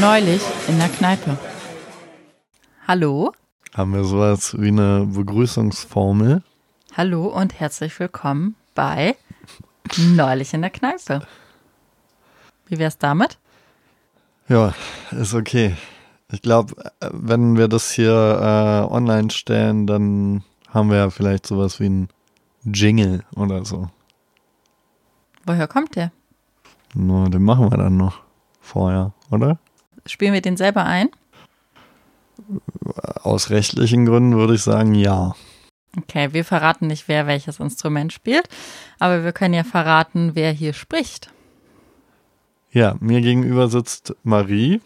Neulich in der Kneipe. Hallo? Haben wir sowas wie eine Begrüßungsformel? Hallo und herzlich willkommen bei Neulich in der Kneipe. Wie wär's damit? Ja, ist okay. Ich glaube, wenn wir das hier äh, online stellen, dann haben wir ja vielleicht sowas wie ein Jingle oder so. Woher kommt der? No, den machen wir dann noch vorher, oder? Spielen wir den selber ein? Aus rechtlichen Gründen würde ich sagen, ja. Okay, wir verraten nicht, wer welches Instrument spielt, aber wir können ja verraten, wer hier spricht. Ja, mir gegenüber sitzt Marie.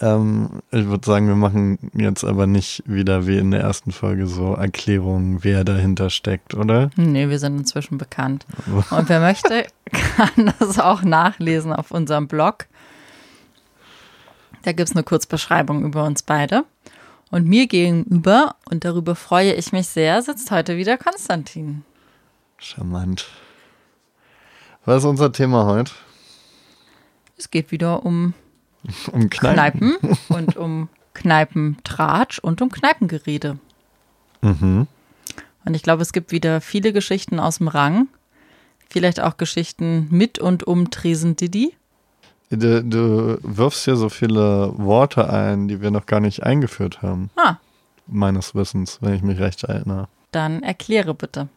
Ähm, ich würde sagen, wir machen jetzt aber nicht wieder wie in der ersten Folge so Erklärungen, wer dahinter steckt, oder? Nee, wir sind inzwischen bekannt. Und wer möchte, kann das auch nachlesen auf unserem Blog. Da gibt es eine Kurzbeschreibung über uns beide. Und mir gegenüber, und darüber freue ich mich sehr, sitzt heute wieder Konstantin. Charmant. Was ist unser Thema heute? Es geht wieder um Um Kneipen. Kneipen und um Kneipentratsch und um Kneipengerede. Mhm. Und ich glaube, es gibt wieder viele Geschichten aus dem Rang. Vielleicht auch Geschichten mit und um Tresen Didi. Du, du wirfst hier so viele Worte ein, die wir noch gar nicht eingeführt haben. Ah, Meines Wissens, wenn ich mich recht erinnere. dann erkläre bitte.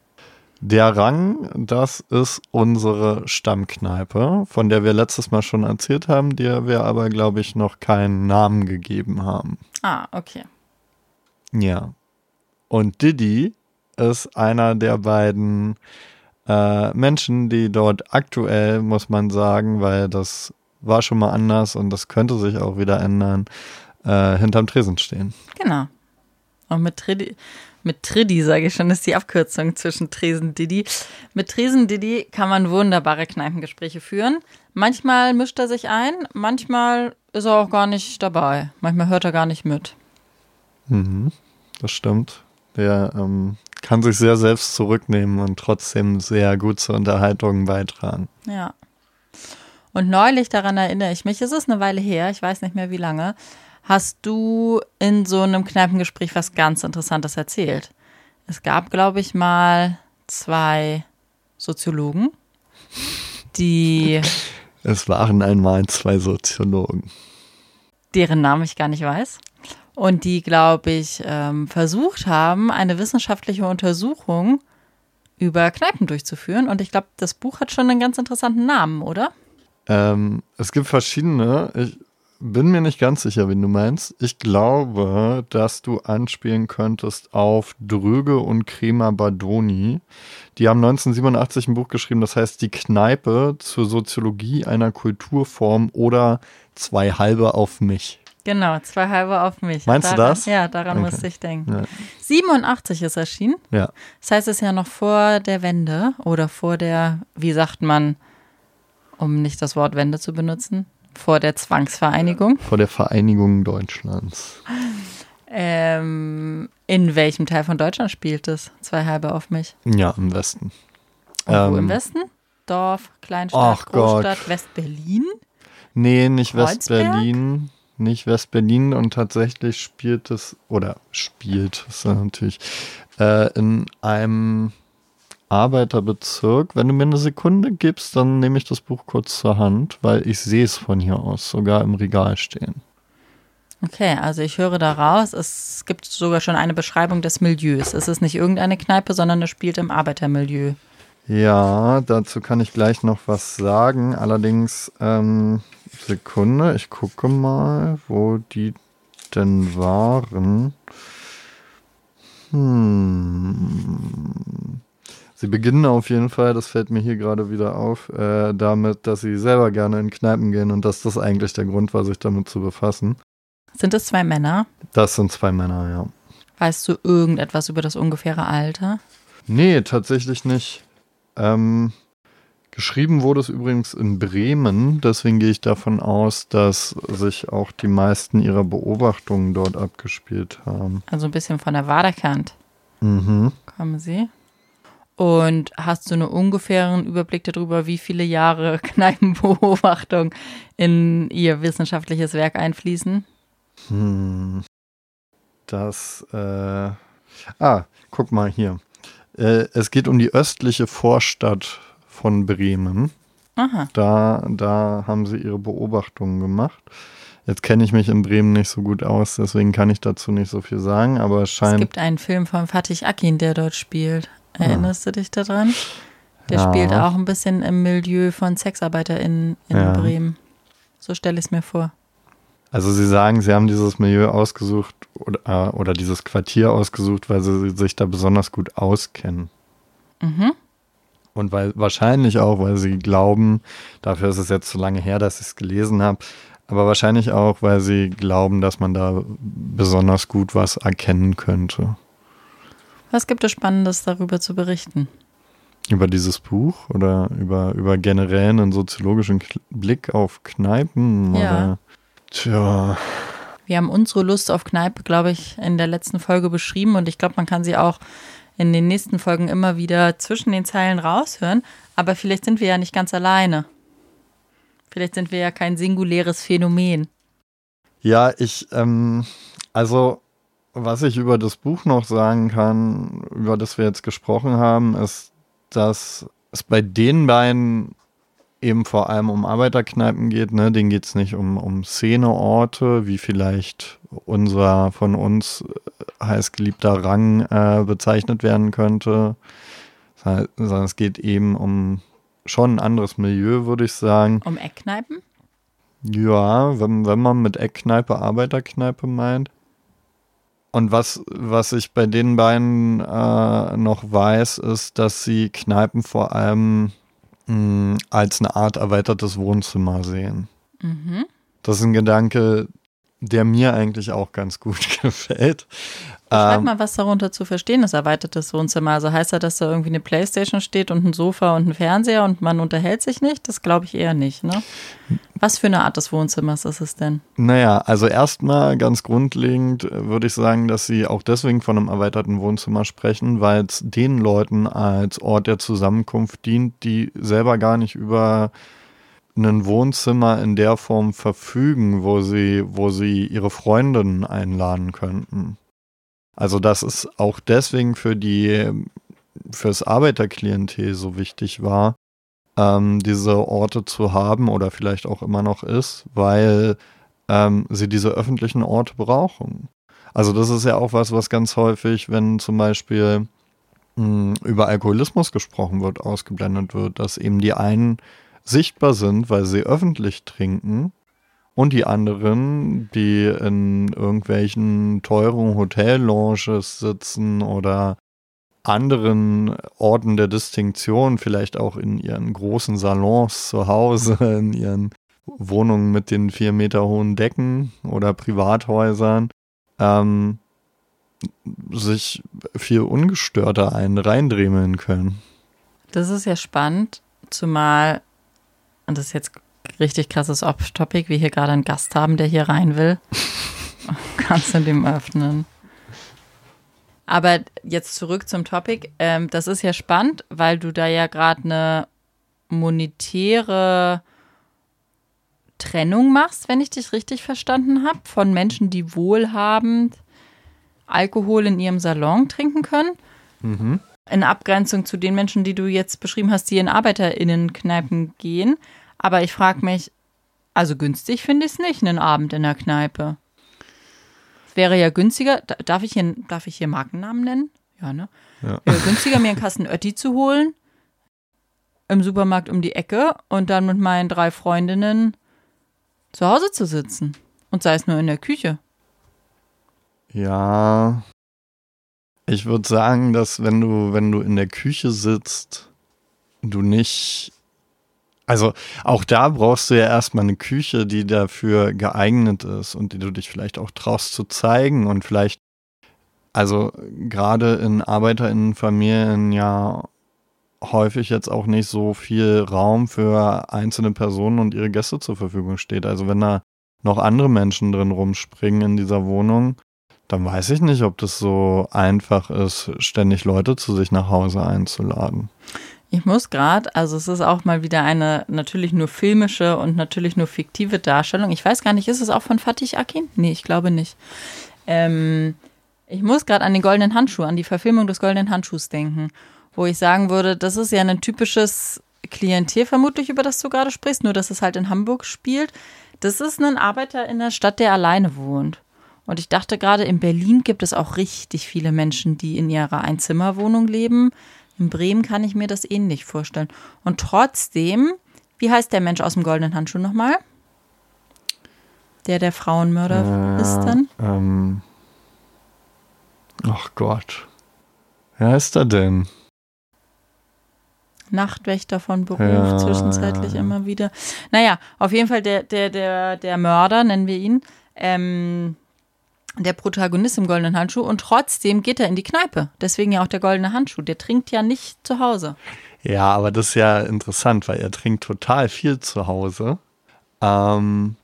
Der Rang, das ist unsere Stammkneipe, von der wir letztes Mal schon erzählt haben, der wir aber, glaube ich, noch keinen Namen gegeben haben. Ah, okay. Ja. Und Didi ist einer der beiden äh, Menschen, die dort aktuell, muss man sagen, weil das war schon mal anders und das könnte sich auch wieder ändern, äh, hinterm Tresen stehen. Genau. Und mit Tridi, mit Tridi, sage ich schon, ist die Abkürzung zwischen Tresen Didi. Mit Tresen Didi kann man wunderbare Kneipengespräche führen. Manchmal mischt er sich ein, manchmal ist er auch gar nicht dabei. Manchmal hört er gar nicht mit. Mhm, das stimmt. Der ähm, kann sich sehr selbst zurücknehmen und trotzdem sehr gut zur Unterhaltung beitragen. Ja. Und neulich, daran erinnere ich mich, es ist eine Weile her, ich weiß nicht mehr wie lange, hast du in so einem Kneipengespräch was ganz Interessantes erzählt. Es gab, glaube ich, mal zwei Soziologen, die, Es waren einmal zwei Soziologen. deren Namen ich gar nicht weiß, und die, glaube ich, ähm, versucht haben, eine wissenschaftliche Untersuchung über Kneipen durchzuführen. Und ich glaube, das Buch hat schon einen ganz interessanten Namen, oder? Ähm, es gibt verschiedene. Ich bin mir nicht ganz sicher, wen du meinst. Ich glaube, dass du anspielen könntest auf Dröge und Kremer Badoni. Die haben 1987 ein Buch geschrieben, das heißt Die Kneipe zur Soziologie einer Kulturform oder Zwei halbe auf mich. Genau, zwei halbe auf mich. Meinst du daran, das? Ja, daran Okay. musste ich denken. Ja. 87 ist erschienen. Ja. Das heißt, es ist ja noch vor der Wende oder vor der, wie sagt man, um nicht das Wort Wende zu benutzen, vor der Zwangsvereinigung. Vor der Vereinigung Deutschlands. Ähm, in welchem Teil von Deutschland spielt es? Zwei halbe auf mich. Ja, im Westen. Und wo Ähm, im Westen? Dorf, Kleinstadt. Großstadt, West-Berlin? Nee, nicht? West-Berlin. Nicht West-Berlin und tatsächlich spielt es, oder spielt es natürlich, äh, in einem Arbeiterbezirk. Wenn du mir eine Sekunde gibst, dann nehme ich das Buch kurz zur Hand, weil ich sehe es von hier aus sogar im Regal stehen. Okay, also ich höre daraus, es gibt sogar schon eine Beschreibung des Milieus. Es ist nicht irgendeine Kneipe, sondern es spielt im Arbeitermilieu. Ja, dazu kann ich gleich noch was sagen. Allerdings, ähm, Sekunde, ich gucke mal, wo die denn waren. Hm. Sie beginnen auf jeden Fall, das fällt mir hier gerade wieder auf, äh, damit, dass sie selber gerne in Kneipen gehen und dass das eigentlich der Grund war, sich damit zu befassen. Sind es zwei Männer? Das sind zwei Männer, ja. Weißt du irgendetwas über das ungefähre Alter? Nee, tatsächlich nicht. Ähm, geschrieben wurde es übrigens in Bremen, deswegen gehe ich davon aus, dass sich auch die meisten ihrer Beobachtungen dort abgespielt haben. Also ein bisschen von der Waderkant Mhm. kommen sie. Und hast du einen ungefähren Überblick darüber, wie viele Jahre Kneipenbeobachtung in ihr wissenschaftliches Werk einfließen? Hm. Das, äh, ah, guck mal hier. Äh, es geht um die östliche Vorstadt von Bremen. Aha. Da, da haben sie ihre Beobachtungen gemacht. Jetzt kenne ich mich in Bremen nicht so gut aus, deswegen kann ich dazu nicht so viel sagen, aber es scheint. Es gibt einen Film von Fatih Akin, der dort spielt. Erinnerst du dich daran? Der ja. spielt auch ein bisschen im Milieu von SexarbeiterInnen in ja. Bremen. So stelle ich es mir vor. Also Sie sagen, Sie haben dieses Milieu ausgesucht oder, äh, oder dieses Quartier ausgesucht, weil Sie sich da besonders gut auskennen. Mhm. Und weil wahrscheinlich auch, weil Sie glauben, dafür ist es jetzt zu lange her, dass ich es gelesen habe, aber wahrscheinlich auch, weil Sie glauben, dass man da besonders gut was erkennen könnte. Was gibt es Spannendes darüber zu berichten? Über dieses Buch oder über, über generell einen soziologischen Blick auf Kneipen? Ja. Oder? Tja. Wir haben unsere Lust auf Kneipe, glaube ich, in der letzten Folge beschrieben und ich glaube, man kann sie auch in den nächsten Folgen immer wieder zwischen den Zeilen raushören. Aber vielleicht sind wir ja nicht ganz alleine. Vielleicht sind wir ja kein singuläres Phänomen. Ja, ich, ähm, also was ich über das Buch noch sagen kann, über das wir jetzt gesprochen haben, ist, dass es bei den beiden eben vor allem um Arbeiterkneipen geht. Ne? Denen geht es nicht um, um Szeneorte, wie vielleicht unser von uns äh, heißgeliebter Rang äh, bezeichnet werden könnte, sondern es geht eben um schon ein anderes Milieu, würde ich sagen. Um Eckkneipen? Ja, wenn, wenn man mit Eckkneipe Arbeiterkneipe meint. Und was, was ich bei den beiden äh, noch weiß, ist, dass sie Kneipen vor allem mh, hm, als eine Art erweitertes Wohnzimmer sehen. Mhm. Das ist ein Gedanke, der mir eigentlich auch ganz gut gefällt. Schreib ähm, mal, was darunter zu verstehen ist, erweitertes Wohnzimmer. Also heißt das, dass da irgendwie eine Playstation steht und ein Sofa und ein Fernseher und man unterhält sich nicht? Das glaube ich eher nicht, ne? Was für eine Art des Wohnzimmers ist es denn? Naja, also erstmal ganz grundlegend äh, würde ich sagen, dass sie auch deswegen von einem erweiterten Wohnzimmer sprechen, weil es den Leuten als Ort der Zusammenkunft dient, die selber gar nicht über ein Wohnzimmer in der Form verfügen, wo sie, wo sie ihre Freundinnen einladen könnten. Also das ist auch deswegen für die, fürs Arbeiterklientel so wichtig war, ähm, diese Orte zu haben oder vielleicht auch immer noch ist, weil ähm, sie diese öffentlichen Orte brauchen. Also das ist ja auch was, was ganz häufig, wenn zum Beispiel mh, hm, über Alkoholismus gesprochen wird, ausgeblendet wird, dass eben die einen sichtbar sind, weil sie öffentlich trinken und die anderen, die in irgendwelchen teuren Hotellounges sitzen oder anderen Orten der Distinktion, vielleicht auch in ihren großen Salons zu Hause, in ihren Wohnungen mit den vier Meter hohen Decken oder Privathäusern, ähm, sich viel ungestörter ein reindremeln können. Das ist ja spannend, zumal, und das ist jetzt richtig krasses Off-Topic, wir hier gerade einen Gast haben, der hier rein will. Kannst du dem öffnen? Aber jetzt zurück zum Topic. Ähm, das ist ja spannend, weil du da ja gerade eine monetäre Trennung machst, wenn ich dich richtig verstanden habe, von Menschen, die wohlhabend Alkohol in ihrem Salon trinken können. Mhm. In Abgrenzung zu den Menschen, die du jetzt beschrieben hast, die in ArbeiterInnenkneipen gehen. Aber ich frage mich, also günstig finde ich es nicht, einen Abend in der Kneipe. Es wäre ja günstiger, darf ich hier, darf ich hier Markennamen nennen? Ja, ne? Ja. Wäre günstiger, mir einen Kasten Ötti zu holen, im Supermarkt um die Ecke und dann mit meinen drei Freundinnen zu Hause zu sitzen. Und sei es nur in der Küche. Ja. Ich würde sagen, dass wenn du, wenn du in der Küche sitzt, du nicht also auch da brauchst du ja erstmal eine Küche, die dafür geeignet ist und die du dich vielleicht auch traust zu zeigen und vielleicht, also gerade in Arbeiterinnenfamilien ja häufig jetzt auch nicht so viel Raum für einzelne Personen und ihre Gäste zur Verfügung steht. Also wenn da noch andere Menschen drin rumspringen in dieser Wohnung, dann weiß ich nicht, ob das so einfach ist, ständig Leute zu sich nach Hause einzuladen. Ich muss gerade, also es ist auch mal wieder eine natürlich nur filmische und natürlich nur fiktive Darstellung. Ich weiß gar nicht, ist es auch von Fatih Akin? Nee, ich glaube nicht. Ähm, ich muss gerade an den goldenen Handschuh, an die Verfilmung des goldenen Handschuhs denken, wo ich sagen würde, das ist ja ein typisches Klientel vermutlich, über das du gerade sprichst, nur dass es halt in Hamburg spielt. Das ist ein Arbeiter in der Stadt, der alleine wohnt. Und ich dachte gerade, in Berlin gibt es auch richtig viele Menschen, die in ihrer Einzimmerwohnung leben. In Bremen kann ich mir das ähnlich vorstellen. Und trotzdem, wie heißt der Mensch aus dem goldenen Handschuh nochmal? Der der Frauenmörder äh, ist dann? Ähm, ach Gott. Wer ist er denn? Nachtwächter von Beruf, ja, zwischenzeitlich ja. immer wieder. Naja, auf jeden Fall der, der, der, der Mörder, nennen wir ihn, ähm, der Protagonist im goldenen Handschuh und trotzdem geht er in die Kneipe. Deswegen ja auch der goldene Handschuh. Der trinkt ja nicht zu Hause. Ja, aber das ist ja interessant, weil er trinkt total viel zu Hause. Ähm,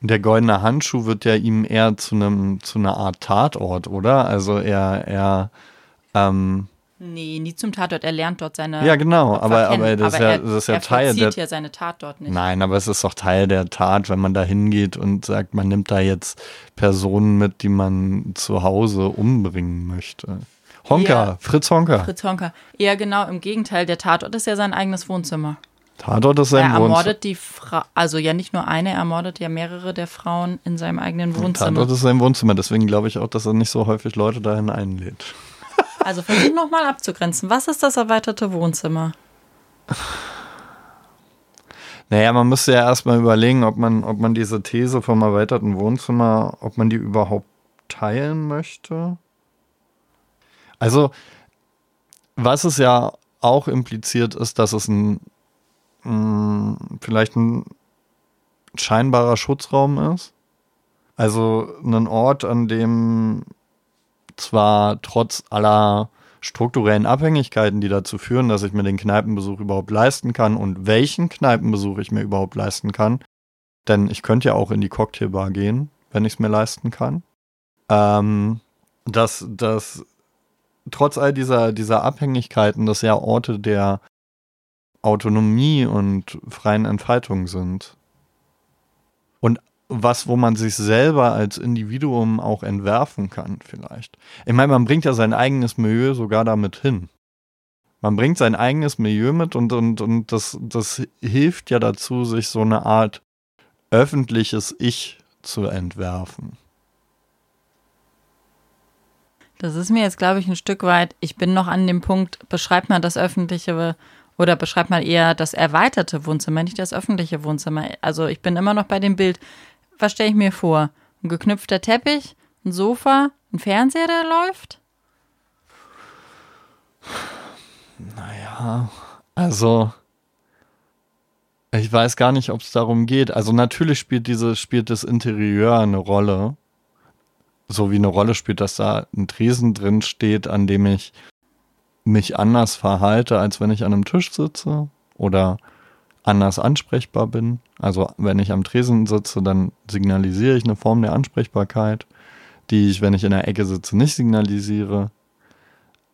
der goldene Handschuh wird ja ihm eher zu einem zu einer Art Tatort, oder? Also er er ähm, Nee, nie zum Tatort. Er lernt dort seine. Ja, genau, aber, aber, das, aber ist ja, das ist ja er Teil der. ja seine Tat dort nicht. Nein, aber es ist doch Teil der Tat, wenn man da hingeht und sagt, man nimmt da jetzt Personen mit, die man zu Hause umbringen möchte. Honka, ja, Fritz Honka. Fritz Honka. Ja, genau, im Gegenteil. Der Tatort ist ja sein eigenes Wohnzimmer. Tatort ist sein Wohnzimmer. Er ermordet die Frau, also ja nicht nur eine, er ermordet ja mehrere der Frauen in seinem eigenen Wohnzimmer. Tatort ist sein Wohnzimmer, deswegen glaube ich auch, dass er nicht so häufig Leute dahin einlädt. Also versuch nochmal abzugrenzen. Was ist das erweiterte Wohnzimmer? Naja, man müsste ja erstmal überlegen, ob man, ob man diese These vom erweiterten Wohnzimmer, ob man die überhaupt teilen möchte. Also, was es ja auch impliziert ist, dass es ein mh, mm, vielleicht ein scheinbarer Schutzraum ist. Also ein Ort, an dem zwar trotz aller strukturellen Abhängigkeiten, die dazu führen, dass ich mir den Kneipenbesuch überhaupt leisten kann und welchen Kneipenbesuch ich mir überhaupt leisten kann. Denn ich könnte ja auch in die Cocktailbar gehen, wenn ich es mir leisten kann. Ähm, dass, dass trotz all dieser, dieser Abhängigkeiten das ja Orte der Autonomie und freien Entfaltung sind. Und was, wo man sich selber als Individuum auch entwerfen kann, vielleicht. Ich meine, man bringt ja sein eigenes Milieu sogar damit hin. Man bringt sein eigenes Milieu mit und, und, und das, das hilft ja dazu, sich so eine Art öffentliches Ich zu entwerfen. Das ist mir jetzt, glaube ich, ein Stück weit, ich bin noch an dem Punkt, beschreibt man das öffentliche oder beschreibt man eher das erweiterte Wohnzimmer, nicht das öffentliche Wohnzimmer. Also ich bin immer noch bei dem Bild, was stelle ich mir vor? Ein geknüpfter Teppich, ein Sofa, ein Fernseher, der läuft? Naja, also ich weiß gar nicht, ob es darum geht. Also natürlich spielt diese, spielt das Interieur eine Rolle. So wie eine Rolle spielt, dass da ein Tresen drin steht, an dem ich mich anders verhalte, als wenn ich an einem Tisch sitze. Oder anders ansprechbar bin. Also wenn ich am Tresen sitze, dann signalisiere ich eine Form der Ansprechbarkeit, die ich, wenn ich in der Ecke sitze, nicht signalisiere.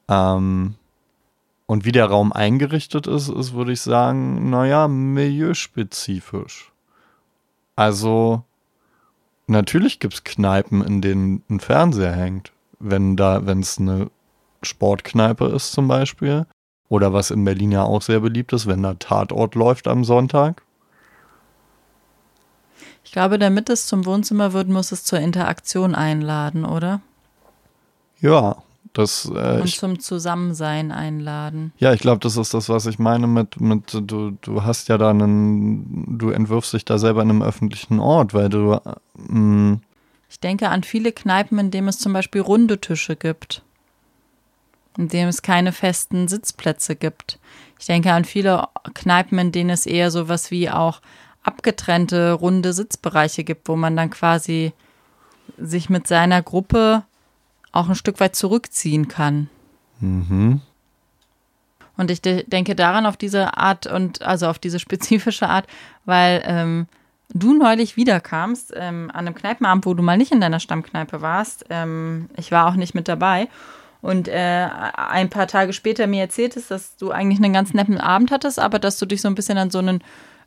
Ähm, und wie der Raum eingerichtet ist, ist, würde ich sagen, naja, milieuspezifisch. Also natürlich gibt es Kneipen, in denen ein Fernseher hängt. Wenn da, wenn es eine Sportkneipe ist zum Beispiel, oder was in Berlin ja auch sehr beliebt ist, wenn da Tatort läuft am Sonntag. Ich glaube, damit es zum Wohnzimmer wird, muss es zur Interaktion einladen, oder? Ja, das. Äh, Und ich, zum Zusammensein einladen. Ja, ich glaube, das ist das, was ich meine mit, mit du, du hast ja da einen, du entwirfst dich da selber in einem öffentlichen Ort, weil du. Äh, ich denke an viele Kneipen, in denen es zum Beispiel runde Tische gibt in dem es keine festen Sitzplätze gibt. Ich denke an viele Kneipen, in denen es eher so was wie auch abgetrennte runde Sitzbereiche gibt, wo man dann quasi sich mit seiner Gruppe auch ein Stück weit zurückziehen kann. Mhm. Und ich de denke daran auf diese Art und also auf diese spezifische Art, weil ähm, du neulich wiederkamst, ähm, an einem Kneipenabend, wo du mal nicht in deiner Stammkneipe warst. Ähm, ich war auch nicht mit dabei. Und äh, ein paar Tage später mir erzähltest, dass du eigentlich einen ganz netten Abend hattest, aber dass du dich so ein bisschen an so einen,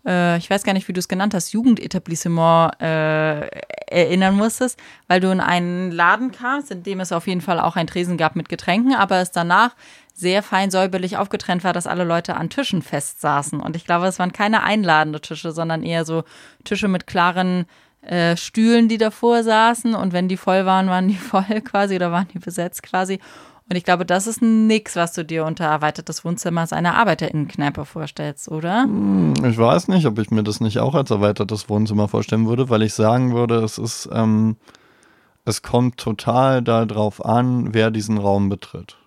äh, ich weiß gar nicht, wie du es genannt hast, Jugendetablissement äh, erinnern musstest, weil du in einen Laden kamst, in dem es auf jeden Fall auch ein Tresen gab mit Getränken, aber es danach sehr fein säuberlich aufgetrennt war, dass alle Leute an Tischen fest saßen. Und ich glaube, es waren keine einladende Tische, sondern eher so Tische mit klaren äh, Stühlen, die davor saßen. Und wenn die voll waren, waren die voll quasi oder waren die besetzt quasi. Und ich glaube, das ist nix, was du dir unter erweitertes Wohnzimmers einer Arbeiterinnenkneipe vorstellst, oder? Hm, ich weiß nicht, ob ich mir das nicht auch als erweitertes Wohnzimmer vorstellen würde, weil ich sagen würde, es ist, ähm, es kommt total darauf an, wer diesen Raum betritt.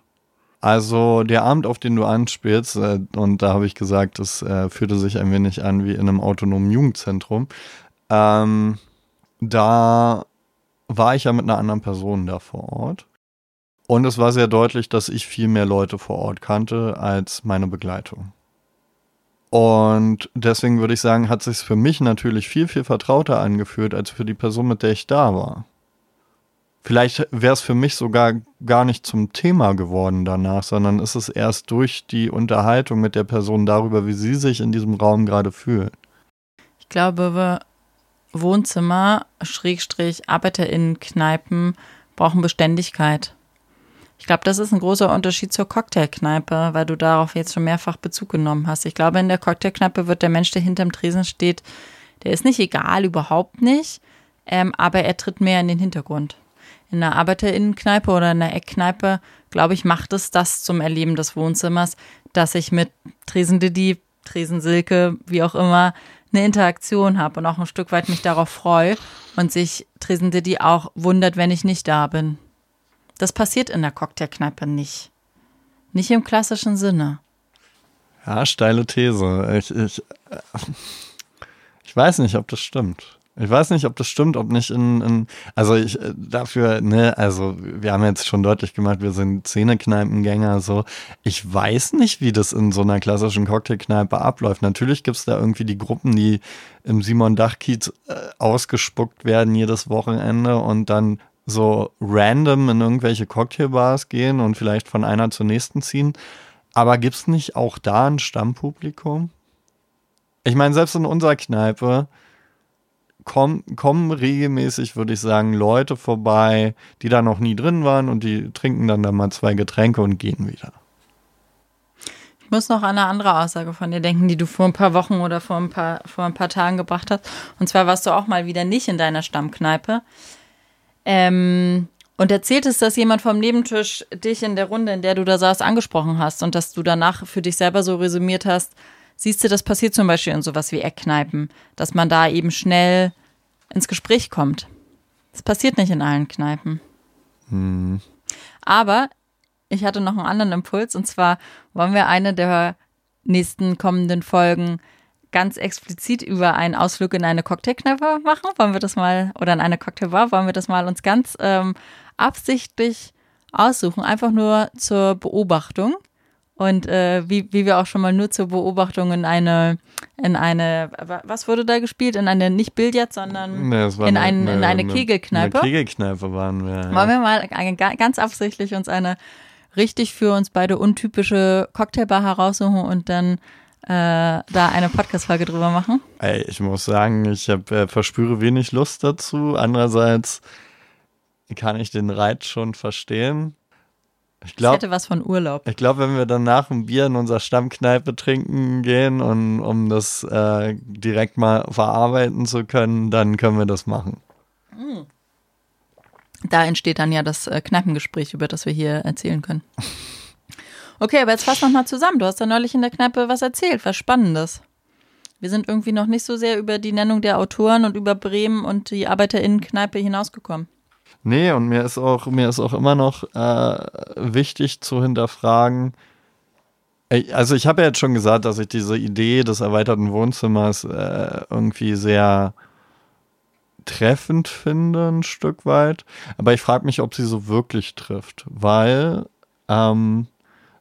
Also der Abend, auf den du anspielst, äh, und da habe ich gesagt, das äh, fühlte sich ein wenig an wie in einem autonomen Jugendzentrum, ähm, da war ich ja mit einer anderen Person da vor Ort. Und es war sehr deutlich, dass ich viel mehr Leute vor Ort kannte als meine Begleitung. Und deswegen würde ich sagen, hat sich für mich natürlich viel, viel vertrauter angefühlt als für die Person, mit der ich da war. Vielleicht wäre es für mich sogar gar nicht zum Thema geworden danach, sondern ist es erst durch die Unterhaltung mit der Person darüber, wie sie sich in diesem Raum gerade fühlt. Ich glaube, Wohnzimmer, Schrägstrich, ArbeiterInnen-Kneipen brauchen Beständigkeit. Ich glaube, das ist ein großer Unterschied zur Cocktailkneipe, weil du darauf jetzt schon mehrfach Bezug genommen hast. Ich glaube, in der Cocktailkneipe wird der Mensch, der hinterm Tresen steht, der ist nicht egal, überhaupt nicht, ähm, aber er tritt mehr in den Hintergrund in einer Arbeiterinnenkneipe oder in einer Eckkneipe, glaube ich, macht es das zum Erleben des Wohnzimmers, dass ich mit Tresendidi, Tresensilke, wie auch immer, eine Interaktion habe und auch ein Stück weit mich darauf freue und sich Tresendidi auch wundert, wenn ich nicht da bin. Das passiert in der Cocktailkneipe nicht. Nicht im klassischen Sinne. Ja, steile These. Ich, ich, äh, ich weiß nicht, ob das stimmt. Ich weiß nicht, ob das stimmt, ob nicht in, in also ich äh, dafür, ne, also wir haben jetzt schon deutlich gemacht, wir sind Zähnekneipengänger, so. Ich weiß nicht, wie das in so einer klassischen Cocktailkneipe abläuft. Natürlich gibt's da irgendwie die Gruppen, die im Simon Dachkiez äh, ausgespuckt werden jedes Wochenende und dann so random in irgendwelche Cocktailbars gehen und vielleicht von einer zur nächsten ziehen. Aber gibt's nicht auch da ein Stammpublikum? Ich meine, selbst in unserer Kneipe, kommen, kommen regelmäßig, würde ich sagen, Leute vorbei, die da noch nie drin waren und die trinken dann da mal zwei Getränke und gehen wieder. Ich muss noch an eine andere Aussage von dir denken, die du vor ein paar Wochen oder vor ein paar, vor ein paar Tagen gebracht hast. Und zwar warst du auch mal wieder nicht in deiner Stammkneipe. Ähm, und erzähltest, dass jemand vom Nebentisch dich in der Runde, in der du da saßt, angesprochen hast und dass du danach für dich selber so resümiert hast, Siehst du, das passiert zum Beispiel in sowas wie Eckkneipen, dass man da eben schnell ins Gespräch kommt. Das passiert nicht in allen Kneipen. Hm. Aber ich hatte noch einen anderen Impuls und zwar wollen wir eine der nächsten kommenden Folgen ganz explizit über einen Ausflug in eine Cocktailkneipe machen. Wollen wir das mal, oder in eine Cocktailbar, wollen wir das mal uns ganz ähm, absichtlich aussuchen, einfach nur zur Beobachtung. Und äh, wie, wie wir auch schon mal nur zur Beobachtung in eine, in eine, was wurde da gespielt? In eine nicht Billard, sondern nee, in, eine, ein, in eine, Kegelkneipe. Eine Kegelkneipe waren wir. Ja. Wollen wir mal ganz absichtlich uns eine richtig für uns beide untypische Cocktailbar heraussuchen und dann äh, da eine Podcast-Folge drüber machen? Ey, ich muss sagen, ich hab, äh, verspüre wenig Lust dazu. Andererseits kann ich den Reiz schon verstehen. Ich, glaub, ich hätte was von Urlaub. Ich glaube, wenn wir danach ein Bier in unserer Stammkneipe trinken gehen und um das äh, direkt mal verarbeiten zu können, dann können wir das machen. Hm. Da entsteht dann ja das äh, Kneipengespräch, über das wir hier erzählen können. Okay, aber jetzt fass noch mal zusammen. Du hast da neulich in der Kneipe was erzählt, was Spannendes. Wir sind irgendwie noch nicht so sehr über die Nennung der Autoren und über Bremen und die ArbeiterInnenkneipe hinausgekommen. Nee, und mir ist auch, mir ist auch immer noch äh, wichtig zu hinterfragen, also ich habe ja jetzt schon gesagt, dass ich diese Idee des erweiterten Wohnzimmers äh, irgendwie sehr treffend finde, ein Stück weit. Aber ich frage mich, ob sie so wirklich trifft, weil ähm,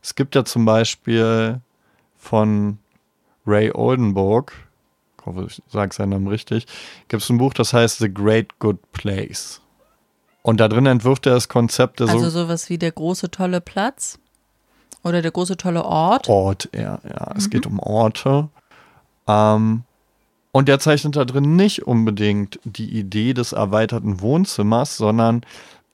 es gibt ja zum Beispiel von Ray Oldenburg, ich hoffe, ich sage seinen Namen richtig, gibt es ein Buch, das heißt The Great Good Place. Und da drin entwirft er das Konzept Also sowas wie der große tolle Platz oder der große tolle Ort. Ort, ja, ja. Mhm. Es geht um Orte. Ähm, und der zeichnet da drin nicht unbedingt die Idee des erweiterten Wohnzimmers, sondern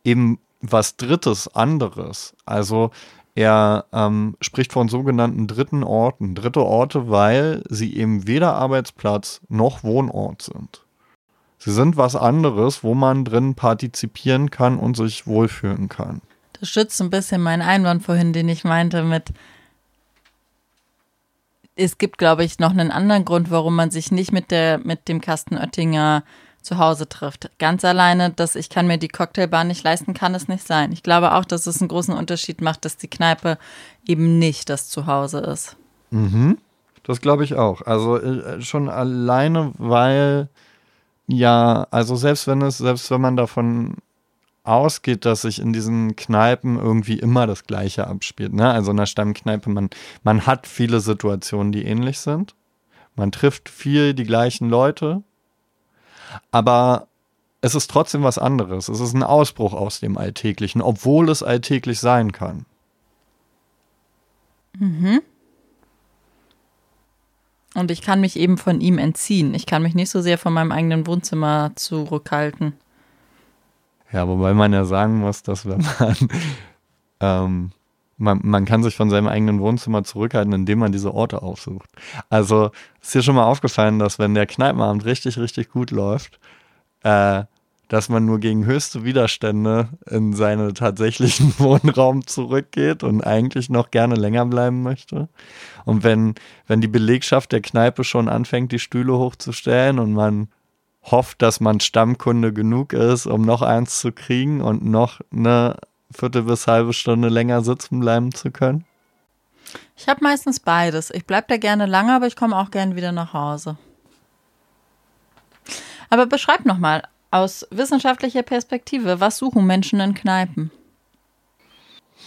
eben was Drittes, anderes. Also er ähm, spricht von sogenannten dritten Orten. Dritte Orte, weil sie eben weder Arbeitsplatz noch Wohnort sind. Sie sind was anderes, wo man drin partizipieren kann und sich wohlfühlen kann. Das schützt ein bisschen meinen Einwand vorhin, den ich meinte mit, es gibt, glaube ich, noch einen anderen Grund, warum man sich nicht mit der, mit dem Kasten Oettinger zu Hause trifft. Ganz alleine, dass ich kann mir die Cocktailbar nicht leisten, kann es nicht sein. Ich glaube auch, dass es einen großen Unterschied macht, dass die Kneipe eben nicht das Zuhause ist. Mhm. Das glaube ich auch. Also äh, schon alleine, weil ja, also selbst wenn es, selbst wenn man davon ausgeht, dass sich in diesen Kneipen irgendwie immer das Gleiche abspielt. Ne? Also in der Stammkneipe, man, man hat viele Situationen, die ähnlich sind. Man trifft viel die gleichen Leute. Aber es ist trotzdem was anderes. Es ist ein Ausbruch aus dem Alltäglichen, obwohl es alltäglich sein kann. Mhm. Und ich kann mich eben von ihm entziehen. Ich kann mich nicht so sehr von meinem eigenen Wohnzimmer zurückhalten. Ja, wobei man ja sagen muss, dass wenn man, ähm, man, man kann sich von seinem eigenen Wohnzimmer zurückhalten, indem man diese Orte aufsucht. Also ist dir schon mal aufgefallen, dass wenn der Kneipenabend richtig, richtig gut läuft, äh, dass man nur gegen höchste Widerstände in seinen tatsächlichen Wohnraum zurückgeht und eigentlich noch gerne länger bleiben möchte. Und wenn, wenn die Belegschaft der Kneipe schon anfängt, die Stühle hochzustellen und man hofft, dass man Stammkunde genug ist, um noch eins zu kriegen und noch eine Viertel bis halbe Stunde länger sitzen bleiben zu können? Ich habe meistens beides. Ich bleibe da gerne lange, aber ich komme auch gerne wieder nach Hause. Aber beschreib nochmal aus wissenschaftlicher Perspektive, was suchen Menschen in Kneipen?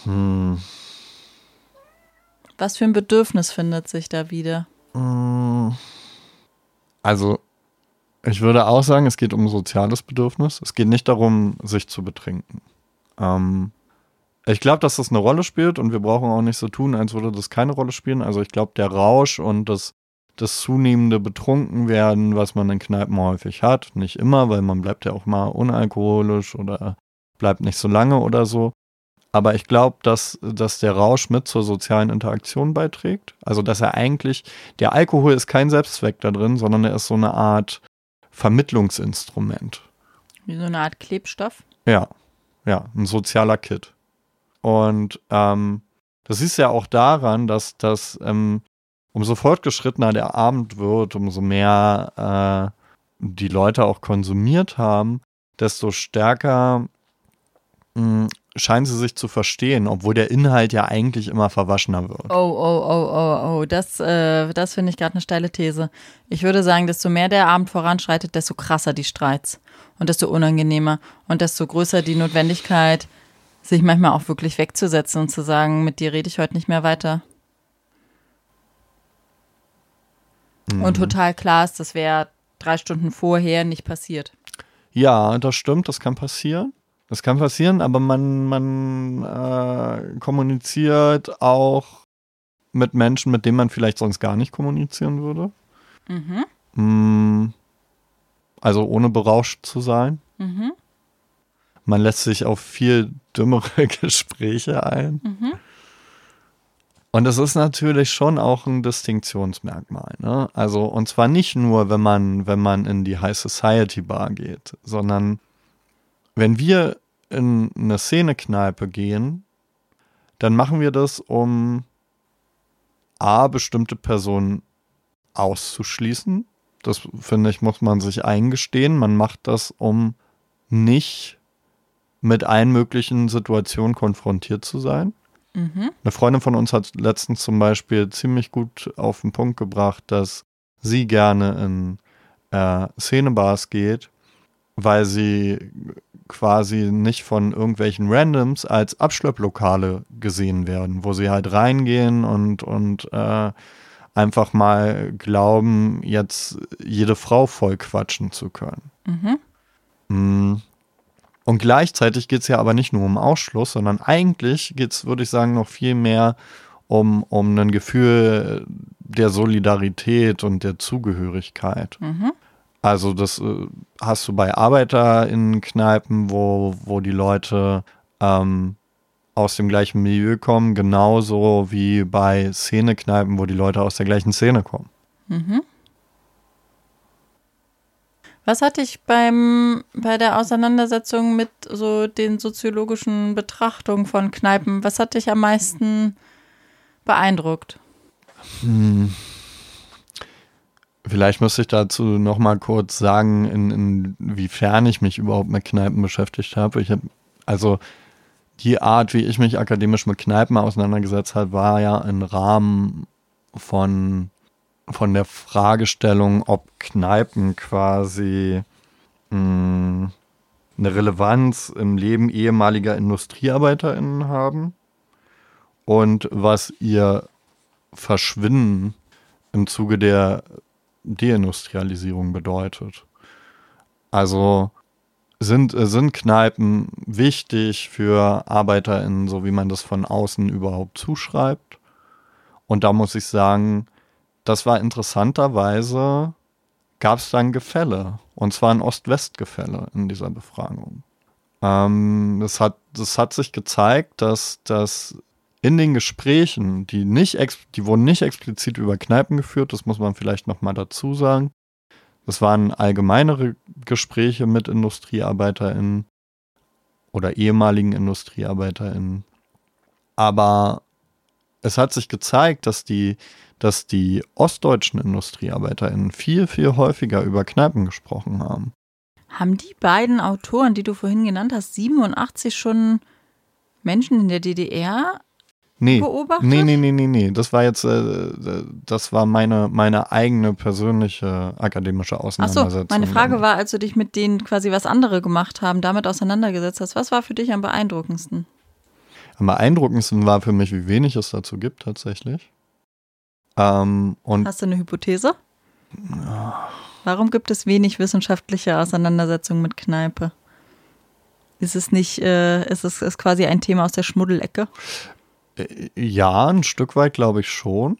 Hm. Was für ein Bedürfnis findet sich da wieder? Hm. Also ich würde auch sagen, es geht um soziales Bedürfnis. Es geht nicht darum, sich zu betrinken. Ähm, ich glaube, dass das eine Rolle spielt und wir brauchen auch nicht so tun, als würde das keine Rolle spielen. Also ich glaube, der Rausch und das, das zunehmende Betrunkenwerden, was man in Kneipen häufig hat, nicht immer, weil man bleibt ja auch mal unalkoholisch oder bleibt nicht so lange oder so. Aber ich glaube, dass, dass der Rausch mit zur sozialen Interaktion beiträgt. Also, dass er eigentlich, der Alkohol ist kein Selbstzweck da drin, sondern er ist so eine Art Vermittlungsinstrument. Wie so eine Art Klebstoff? Ja, ja, ein sozialer Kit. Und ähm, das ist ja auch daran, dass das ähm, umso fortgeschrittener der Abend wird, umso mehr äh, die Leute auch konsumiert haben, desto stärker mh, scheinen sie sich zu verstehen, obwohl der Inhalt ja eigentlich immer verwaschener wird. Oh, oh, oh, oh, oh, das, äh, das finde ich gerade eine steile These. Ich würde sagen, desto mehr der Abend voranschreitet, desto krasser die Streits und desto unangenehmer und desto größer die Notwendigkeit, sich manchmal auch wirklich wegzusetzen und zu sagen, mit dir rede ich heute nicht mehr weiter. Mhm. Und total klar ist, das wäre drei Stunden vorher nicht passiert. Ja, das stimmt, das kann passieren. Das kann passieren, aber man, man äh, kommuniziert auch mit Menschen, mit denen man vielleicht sonst gar nicht kommunizieren würde. Mhm. Mm, also ohne berauscht zu sein. Mhm. Man lässt sich auf viel dümmere Gespräche ein. Mhm. Und das ist natürlich schon auch ein Distinktionsmerkmal. Ne? Also, und zwar nicht nur, wenn man, wenn man in die High Society Bar geht, sondern wenn wir in eine Szenekneipe gehen, dann machen wir das, um A, bestimmte Personen auszuschließen. Das finde ich, muss man sich eingestehen. Man macht das, um nicht mit allen möglichen Situationen konfrontiert zu sein. Mhm. Eine Freundin von uns hat letztens zum Beispiel ziemlich gut auf den Punkt gebracht, dass sie gerne in äh, Szenebars geht, weil sie quasi nicht von irgendwelchen Randoms als Abschlepplokale gesehen werden, wo sie halt reingehen und, und äh, einfach mal glauben, jetzt jede Frau voll quatschen zu können. Mhm. Und gleichzeitig geht es ja aber nicht nur um Ausschluss, sondern eigentlich geht es, würde ich sagen, noch viel mehr um, um ein Gefühl der Solidarität und der Zugehörigkeit. Mhm. Also das äh, hast du bei ArbeiterInnen-Kneipen, wo, wo die Leute ähm, aus dem gleichen Milieu kommen, genauso wie bei Szenekneipen, wo die Leute aus der gleichen Szene kommen. Mhm. Was hat dich beim, bei der Auseinandersetzung mit so den soziologischen Betrachtungen von Kneipen, was hat dich am meisten beeindruckt? Hm. Vielleicht müsste ich dazu noch mal kurz sagen, in, inwiefern ich mich überhaupt mit Kneipen beschäftigt habe. Ich habe also die Art, wie ich mich akademisch mit Kneipen auseinandergesetzt habe, war ja im Rahmen von von der Fragestellung, ob Kneipen quasi mh, hm, eine Relevanz im Leben ehemaliger IndustriearbeiterInnen haben und was ihr Verschwinden im Zuge der Deindustrialisierung bedeutet. Also sind, sind Kneipen wichtig für ArbeiterInnen, so wie man das von außen überhaupt zuschreibt? Und da muss ich sagen, das war interessanterweise, gab es dann Gefälle. Und zwar ein Ost-West-Gefälle in dieser Befragung. Ähm, das, hat, das hat sich gezeigt, dass, dass in den Gesprächen, die nicht, die wurden nicht explizit über Kneipen geführt, das muss man vielleicht nochmal dazu sagen. Das waren allgemeinere Gespräche mit IndustriearbeiterInnen oder ehemaligen IndustriearbeiterInnen. Aber es hat sich gezeigt, dass die, dass die ostdeutschen IndustriearbeiterInnen viel, viel häufiger über Kneipen gesprochen haben. Haben die beiden Autoren, die du vorhin genannt hast, 87 schon Menschen in der DDR nee, beobachtet? Nee, nee, nee, nee, nee. Das war jetzt, äh, das war meine, meine eigene persönliche akademische Auseinandersetzung. Achso, meine Frage war, als du dich mit denen quasi was andere gemacht haben, damit auseinandergesetzt hast, was war für dich am beeindruckendsten? Am beeindruckendsten war für mich, wie wenig es dazu gibt tatsächlich. Ähm, Hast du eine Hypothese? Warum gibt es wenig wissenschaftliche Auseinandersetzungen mit Kneipe? Ist es nicht, äh, ist es ist quasi ein Thema aus der Schmuddelecke? Äh, ja, ein Stück weit glaube ich schon.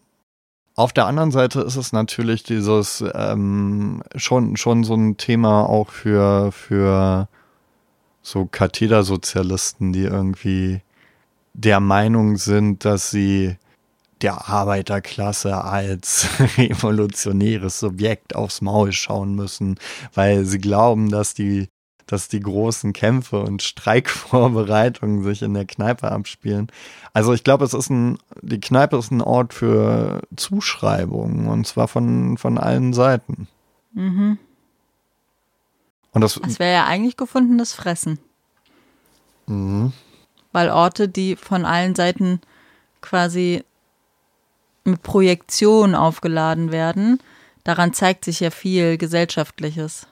Auf der anderen Seite ist es natürlich dieses ähm, schon, schon so ein Thema auch für, für so Kathedersozialisten, die irgendwie der Meinung sind, dass sie der Arbeiterklasse als evolutionäres Subjekt aufs Maul schauen müssen, weil sie glauben, dass die, dass die großen Kämpfe und Streikvorbereitungen sich in der Kneipe abspielen. Also ich glaube, es ist ein, die Kneipe ist ein Ort für Zuschreibungen und zwar von, von allen Seiten. Mhm. Und das, das wäre ja eigentlich gefundenes Fressen. Mhm. Weil Orte, die von allen Seiten quasi mit Projektion aufgeladen werden. Daran zeigt sich ja viel Gesellschaftliches.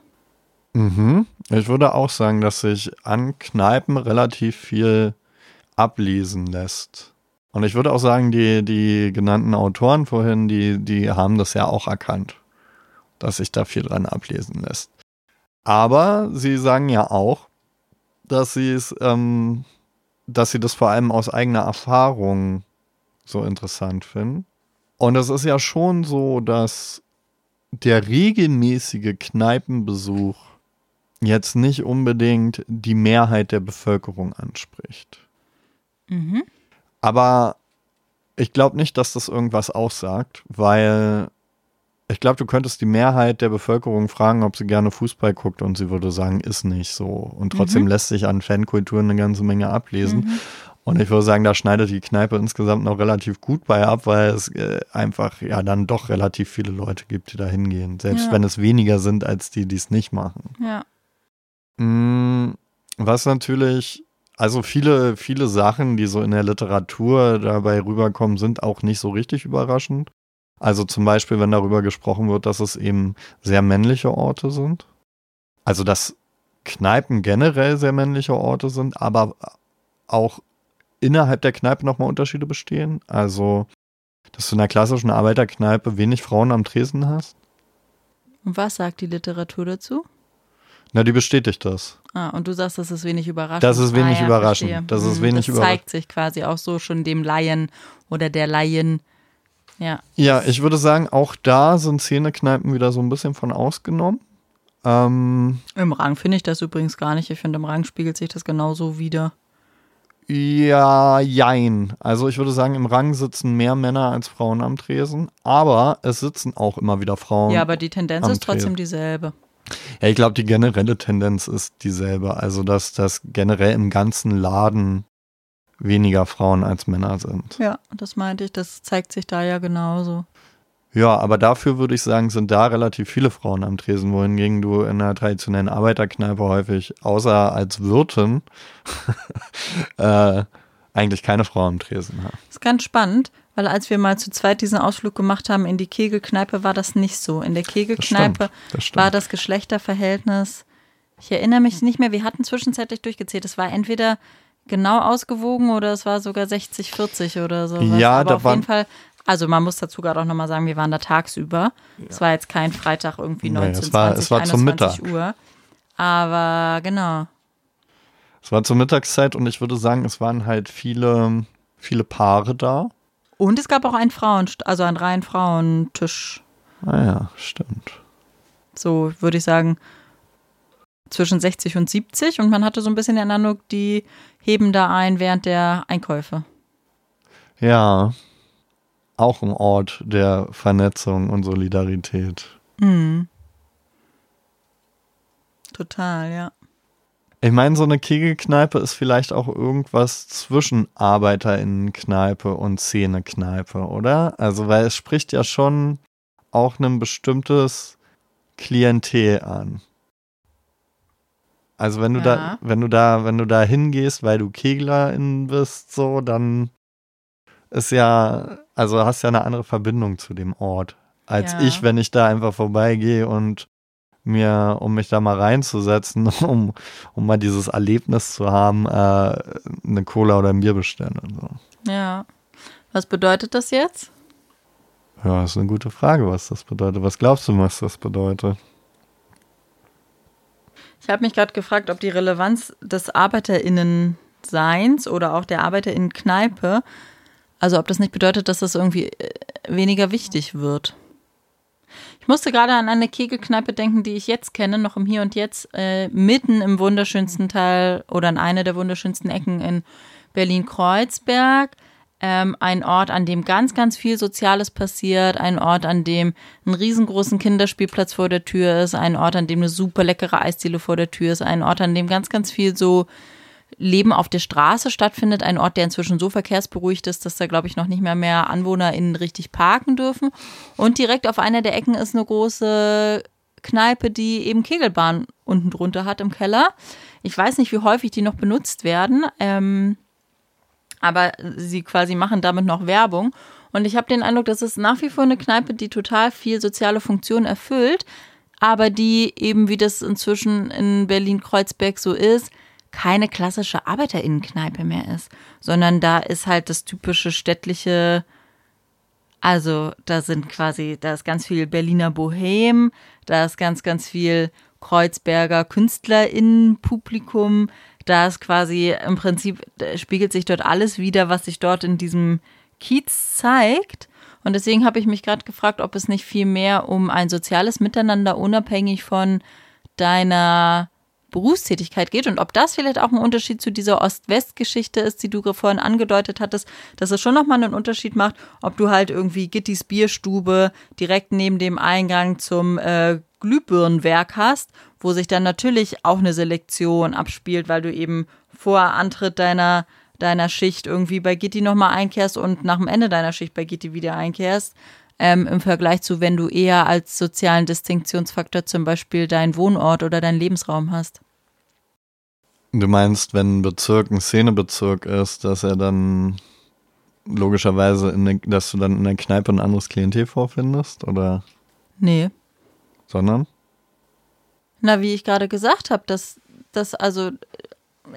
Mhm. Ich würde auch sagen, dass sich an Kneipen relativ viel ablesen lässt. Und ich würde auch sagen, die, die genannten Autoren vorhin, die, die haben das ja auch erkannt, dass sich da viel dran ablesen lässt. Aber sie sagen ja auch, dass sie es, ähm, dass sie das vor allem aus eigener Erfahrung so interessant finden. Und es ist ja schon so, dass der regelmäßige Kneipenbesuch jetzt nicht unbedingt die Mehrheit der Bevölkerung anspricht. Mhm. Aber ich glaube nicht, dass das irgendwas aussagt, weil ich glaube, du könntest die Mehrheit der Bevölkerung fragen, ob sie gerne Fußball guckt und sie würde sagen, ist nicht so. Und trotzdem mhm. lässt sich an Fankulturen eine ganze Menge ablesen. Mhm. Und ich würde sagen, da schneidet die Kneipe insgesamt noch relativ gut bei ab, weil es äh, einfach ja dann doch relativ viele Leute gibt, die da hingehen. Selbst ja. wenn es weniger sind als die, die es nicht machen. Ja. Mm, was natürlich, also viele, viele Sachen, die so in der Literatur dabei rüberkommen, sind auch nicht so richtig überraschend. Also zum Beispiel, wenn darüber gesprochen wird, dass es eben sehr männliche Orte sind. Also dass Kneipen generell sehr männliche Orte sind, aber auch innerhalb der Kneipe nochmal Unterschiede bestehen. Also, dass du in einer klassischen Arbeiterkneipe wenig Frauen am Tresen hast? Und was sagt die Literatur dazu? Na, die bestätigt das. Ah, und du sagst, das ist wenig überraschend. Das ist wenig ah, ja, überraschend. verstehe. Das ist Hm, wenig das überraschend. zeigt sich quasi auch so schon dem Laien oder der Laien. Ja. Ja, ich würde sagen, auch da sind Szenekneipen wieder so ein bisschen von ausgenommen. Ähm, Im Rang finde ich das übrigens gar nicht. Ich finde, im Rang spiegelt sich das genauso wieder. Ja, jein. Also ich würde sagen, im Rang sitzen mehr Männer als Frauen am Tresen, aber es sitzen auch immer wieder Frauen. Ja, aber die Tendenz ist trotzdem Tresen. dieselbe. Ja, ich glaube, die generelle Tendenz ist dieselbe. Also, dass das generell im ganzen Laden weniger Frauen als Männer sind. Ja, das meinte ich. Das zeigt sich da ja genauso. Ja, aber dafür würde ich sagen, sind da relativ viele Frauen am Tresen, wohingegen du in einer traditionellen Arbeiterkneipe häufig, außer als Wirtin, äh, eigentlich keine Frau am Tresen hast. Das ist ganz spannend, weil als wir mal zu zweit diesen Ausflug gemacht haben in die Kegelkneipe, war das nicht so. In der Kegelkneipe Das stimmt. war das Geschlechterverhältnis, ich erinnere mich nicht mehr, wir hatten zwischenzeitlich durchgezählt, es war entweder genau ausgewogen oder es war sogar 60-40 oder so. Ja, Aber da auf jeden Fall, also man muss dazu gerade auch nochmal sagen, wir waren da tagsüber. Es war jetzt kein Freitag irgendwie Nee, 19, es war- 20, es war zum 21 Uhr. Aber genau. Es war zur Mittagszeit und ich würde sagen, es waren halt viele, viele Paare da. Und es gab auch einen Frauen, also einen reinen Frauentisch. Ah ja, stimmt. so würde ich sagen, zwischen 60 und 70 und man hatte so ein bisschen den Eindruck, die heben da ein während der Einkäufe. Ja, auch ein Ort der Vernetzung und Solidarität. Mhm. Total, ja. Ich meine, so eine Kegelkneipe ist vielleicht auch irgendwas zwischen ArbeiterInnenkneipe und Szenekneipe, oder? Also, weil es spricht ja schon auch ein bestimmtes Klientel an. Also, wenn du Ja. da, wenn du da, wenn du da hingehst, weil du Keglerin bist, so, dann ist ja, also hast ja eine andere Verbindung zu dem Ort, als Ja. ich, wenn ich da einfach vorbeigehe und mir, um mich da mal reinzusetzen, um, um mal dieses Erlebnis zu haben, äh, eine Cola oder ein Bier bestellen so. Ja. Was bedeutet das jetzt? Ja, ist eine gute Frage, was das bedeutet. Was glaubst du, was das bedeutet? Ich habe mich gerade gefragt, ob die Relevanz des ArbeiterInnen-Seins oder auch der ArbeiterInnen-Kneipe, also ob das nicht bedeutet, dass das irgendwie äh, weniger wichtig wird. Ich musste gerade an eine Kegelkneipe denken, die ich jetzt kenne, noch im Hier und Jetzt, äh, mitten im wunderschönsten Teil oder in einer der wunderschönsten Ecken in Berlin-Kreuzberg. Ähm, ein Ort, an dem ganz, ganz viel Soziales passiert, ein Ort, an dem ein riesengroßen Kinderspielplatz vor der Tür ist, ein Ort, an dem eine super leckere Eisdiele vor der Tür ist, ein Ort, an dem ganz, ganz viel so Leben auf der Straße stattfindet, ein Ort, der inzwischen so verkehrsberuhigt ist, dass da, glaube ich, noch nicht mehr mehr AnwohnerInnen richtig parken dürfen. Und direkt auf einer der Ecken ist eine große Kneipe, die eben Kegelbahn unten drunter hat im Keller. Ich weiß nicht, wie häufig die noch benutzt werden, ähm, aber sie quasi machen damit noch Werbung. Und ich habe den Eindruck, das ist nach wie vor eine Kneipe, die total viel soziale Funktion erfüllt, aber die eben, wie das inzwischen in Berlin-Kreuzberg so ist, keine klassische Arbeiterinnenkneipe mehr ist, sondern da ist halt das typische städtliche, also da sind quasi, da ist ganz viel Berliner Bohem, da ist ganz, ganz viel Kreuzberger KünstlerInnen-Publikum, da ist quasi im Prinzip, spiegelt sich dort alles wieder, was sich dort in diesem Kiez zeigt. Und deswegen habe ich mich gerade gefragt, ob es nicht viel mehr um ein soziales Miteinander unabhängig von deiner Berufstätigkeit geht und ob das vielleicht auch ein Unterschied zu dieser Ost-West-Geschichte ist, die du vorhin angedeutet hattest, dass es schon nochmal einen Unterschied macht, ob du halt irgendwie Gittys Bierstube direkt neben dem Eingang zum äh, Glühbirnenwerk hast, wo sich dann natürlich auch eine Selektion abspielt, weil du eben vor Antritt deiner deiner Schicht irgendwie bei Gitti nochmal einkehrst und nach dem Ende deiner Schicht bei Gitti wieder einkehrst, ähm, im Vergleich zu, wenn du eher als sozialen Distinktionsfaktor zum Beispiel deinen Wohnort oder deinen Lebensraum hast. Du meinst, wenn ein Bezirk ein Szenebezirk ist, dass er dann logischerweise, in der, dass du dann in der Kneipe ein anderes Klientel vorfindest? Oder Nee. sondern? Na, wie ich gerade gesagt habe, dass das also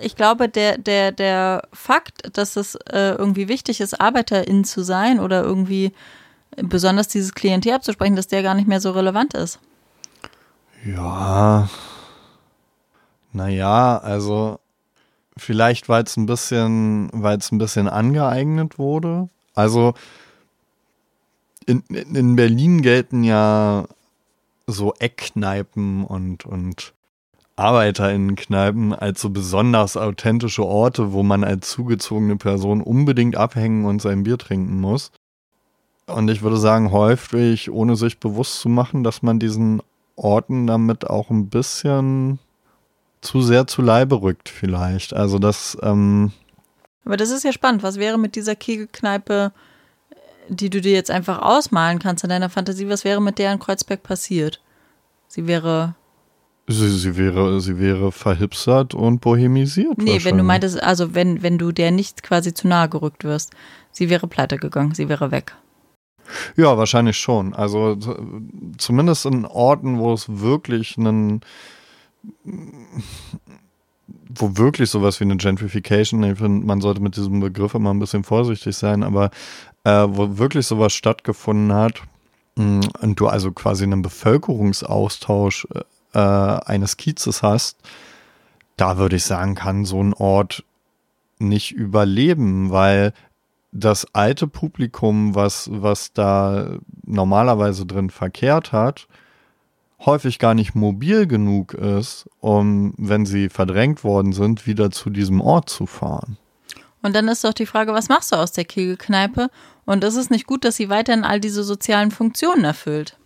ich glaube, der, der, der Fakt, dass es äh, irgendwie wichtig ist, Arbeiterin zu sein oder irgendwie besonders dieses Klientel abzusprechen, dass der gar nicht mehr so relevant ist. Ja. Naja, also vielleicht, weil es ein bisschen, weil es ein bisschen angeeignet wurde. Also in, in Berlin gelten ja so Eckkneipen und, und ArbeiterInnenkneipen als so besonders authentische Orte, wo man als zugezogene Person unbedingt abhängen und sein Bier trinken muss. Und ich würde sagen, häufig, ohne sich bewusst zu machen, dass man diesen Orten damit auch ein bisschen zu sehr zu Leibe rückt, vielleicht. Also das. Ähm Aber das ist ja spannend. Was wäre mit dieser Kegelkneipe, die du dir jetzt einfach ausmalen kannst in deiner Fantasie? Was wäre mit der in Kreuzberg passiert? Sie wäre Sie, sie, wäre, sie wäre verhipstert und bohemisiert. Nee, wenn du meintest, also wenn, wenn du der nicht quasi zu nahe gerückt wirst, sie wäre pleite gegangen, sie wäre weg. Ja, wahrscheinlich schon. Also zumindest in Orten, wo es wirklich einen, wo wirklich sowas wie eine Gentrification, ich finde, man sollte mit diesem Begriff immer ein bisschen vorsichtig sein, aber äh, wo wirklich sowas stattgefunden hat mm, und du also quasi einen Bevölkerungsaustausch äh, äh, eines Kiezes hast, da würde ich sagen, kann so ein Ort nicht überleben, weil das alte Publikum, was, was da normalerweise drin verkehrt hat, häufig gar nicht mobil genug ist, um, wenn sie verdrängt worden sind, wieder zu diesem Ort zu fahren. Und dann ist doch die Frage, was machst du aus der Kegelkneipe? Und ist es nicht gut, dass sie weiterhin all diese sozialen Funktionen erfüllt?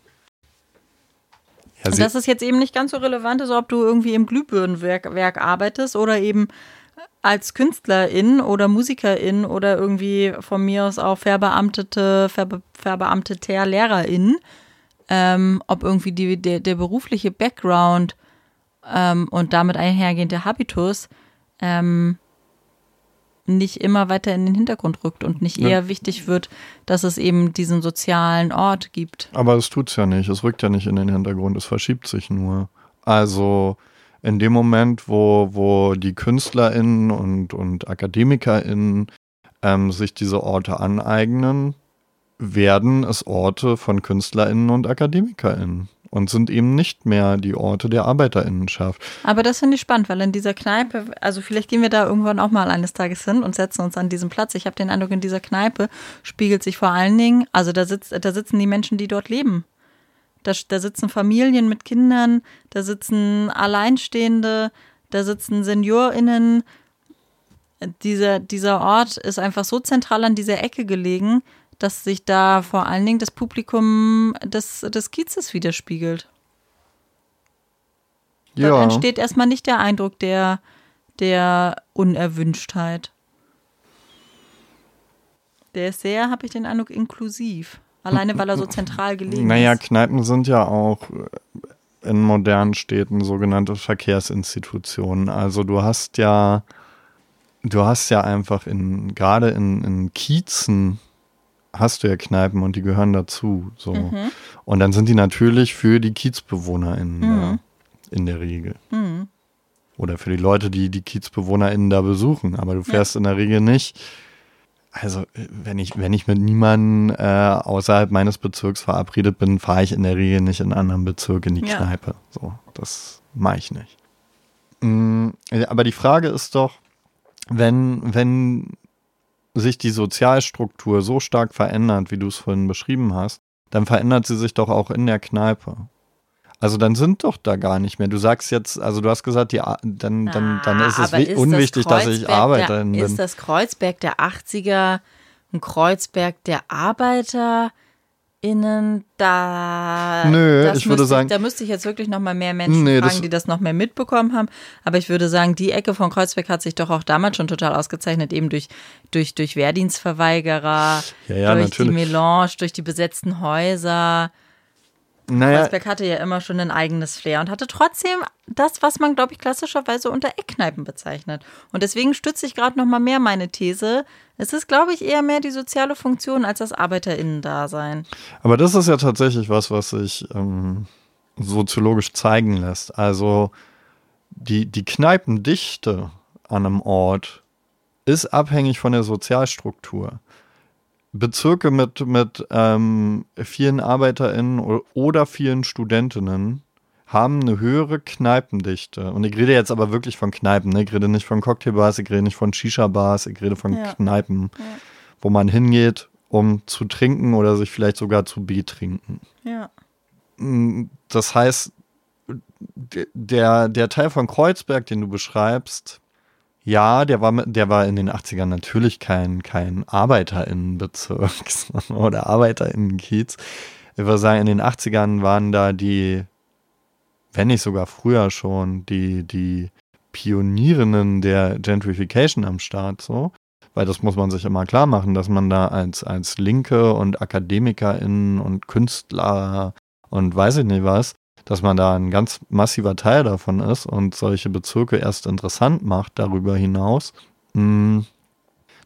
Ja, und das ist jetzt eben nicht ganz so relevant, ist, ob du irgendwie im Glühbirnenwerk Werk arbeitest oder eben als Künstlerin oder Musikerin oder irgendwie von mir aus auch verbeamtete, verbe, verbeamteter Lehrerin, ähm, ob irgendwie die, der, der berufliche Background ähm, und damit einhergehende Habitus ähm, nicht immer weiter in den Hintergrund rückt und nicht eher ja. wichtig wird, dass es eben diesen sozialen Ort gibt. Aber es tut es ja nicht. Es rückt ja nicht in den Hintergrund. Es verschiebt sich nur. Also in dem Moment, wo, wo die KünstlerInnen und, und AkademikerInnen ähm, sich diese Orte aneignen, werden es Orte von KünstlerInnen und AkademikerInnen und sind eben nicht mehr die Orte der Arbeiterinnenschaft. Aber das finde ich spannend, weil in dieser Kneipe, also vielleicht gehen wir da irgendwann auch mal eines Tages hin und setzen uns an diesen Platz. Ich habe den Eindruck, in dieser Kneipe spiegelt sich vor allen Dingen, also da, sitzt, da sitzen die Menschen, die dort leben. Da, da sitzen Familien mit Kindern, da sitzen Alleinstehende, da sitzen SeniorInnen. Dieser, dieser Ort ist einfach so zentral an dieser Ecke gelegen, dass sich da vor allen Dingen das Publikum des, des Kiezes widerspiegelt. Ja. Dann entsteht erstmal nicht der Eindruck der, der Unerwünschtheit. Der ist sehr, habe ich den Eindruck, inklusiv. Alleine, weil er so zentral gelegen naja, ist. Naja, Kneipen sind ja auch in modernen Städten sogenannte Verkehrsinstitutionen. Also du hast ja, du hast ja einfach in, gerade in, in Kiezen hast du ja Kneipen und die gehören dazu. So. Mhm. Und dann sind die natürlich für die KiezbewohnerInnen mhm. in der Regel. Mhm. Oder für die Leute, die die KiezbewohnerInnen da besuchen. Aber du fährst ja. in der Regel nicht. Also, wenn ich, wenn ich mit niemandem äh, außerhalb meines Bezirks verabredet bin, fahre ich in der Regel nicht in einen anderen Bezirk in die ja. Kneipe. So, das mache ich nicht. Mhm, aber die Frage ist doch, wenn, wenn sich die Sozialstruktur so stark verändert, wie du es vorhin beschrieben hast, dann verändert sie sich doch auch in der Kneipe. Also dann sind doch da gar nicht mehr. Du sagst jetzt, also du hast gesagt, die, dann, dann, dann ist es ist unwichtig, das dass ich Arbeiterin bin. Ist das Kreuzberg der 80er ein Kreuzberg der Arbeiter? Innen da. Nö, ich würde sagen. da müsste ich jetzt wirklich noch mal mehr Menschen nee, fragen, die das noch mehr mitbekommen haben. Aber ich würde sagen, die Ecke von Kreuzberg hat sich doch auch damals schon total ausgezeichnet, eben durch, durch, durch Wehrdienstverweigerer, ja, ja, durch natürlich. die Melange, durch die besetzten Häuser. Naja. Kreuzberg hatte ja immer schon ein eigenes Flair und hatte trotzdem das, was man, glaube ich, klassischerweise unter Eckkneipen bezeichnet. Und deswegen stütze ich gerade noch mal mehr meine These. Es ist, glaube ich, eher mehr die soziale Funktion als das ArbeiterInnen-Dasein. Aber das ist ja tatsächlich was, was sich ähm, soziologisch zeigen lässt. Also die, die Kneipendichte an einem Ort ist abhängig von der Sozialstruktur. Bezirke mit, mit ähm, vielen ArbeiterInnen oder vielen Studentinnen haben eine höhere Kneipendichte. Und ich rede jetzt aber wirklich von Kneipen. Ne? Ich rede nicht von Cocktailbars, ich rede nicht von Shisha-Bars, ich rede von ja. Kneipen, ja. wo man hingeht, um zu trinken oder sich vielleicht sogar zu betrinken. Ja. Mm, das heißt, der, der Teil von Kreuzberg, den du beschreibst, ja, der war, der war in den 80ern natürlich kein, kein ArbeiterInnenbezirk oder ArbeiterInnenkiez. Ich würde sagen, in den 80ern waren da die, wenn nicht sogar früher schon, die, die Pionierinnen der Gentrification am Start, so. Weil das muss man sich immer klar machen, dass man da als, als Linke und AkademikerInnen und Künstler und weiß ich nicht was, dass man da ein ganz massiver Teil davon ist und solche Bezirke erst interessant macht darüber hinaus. Mm.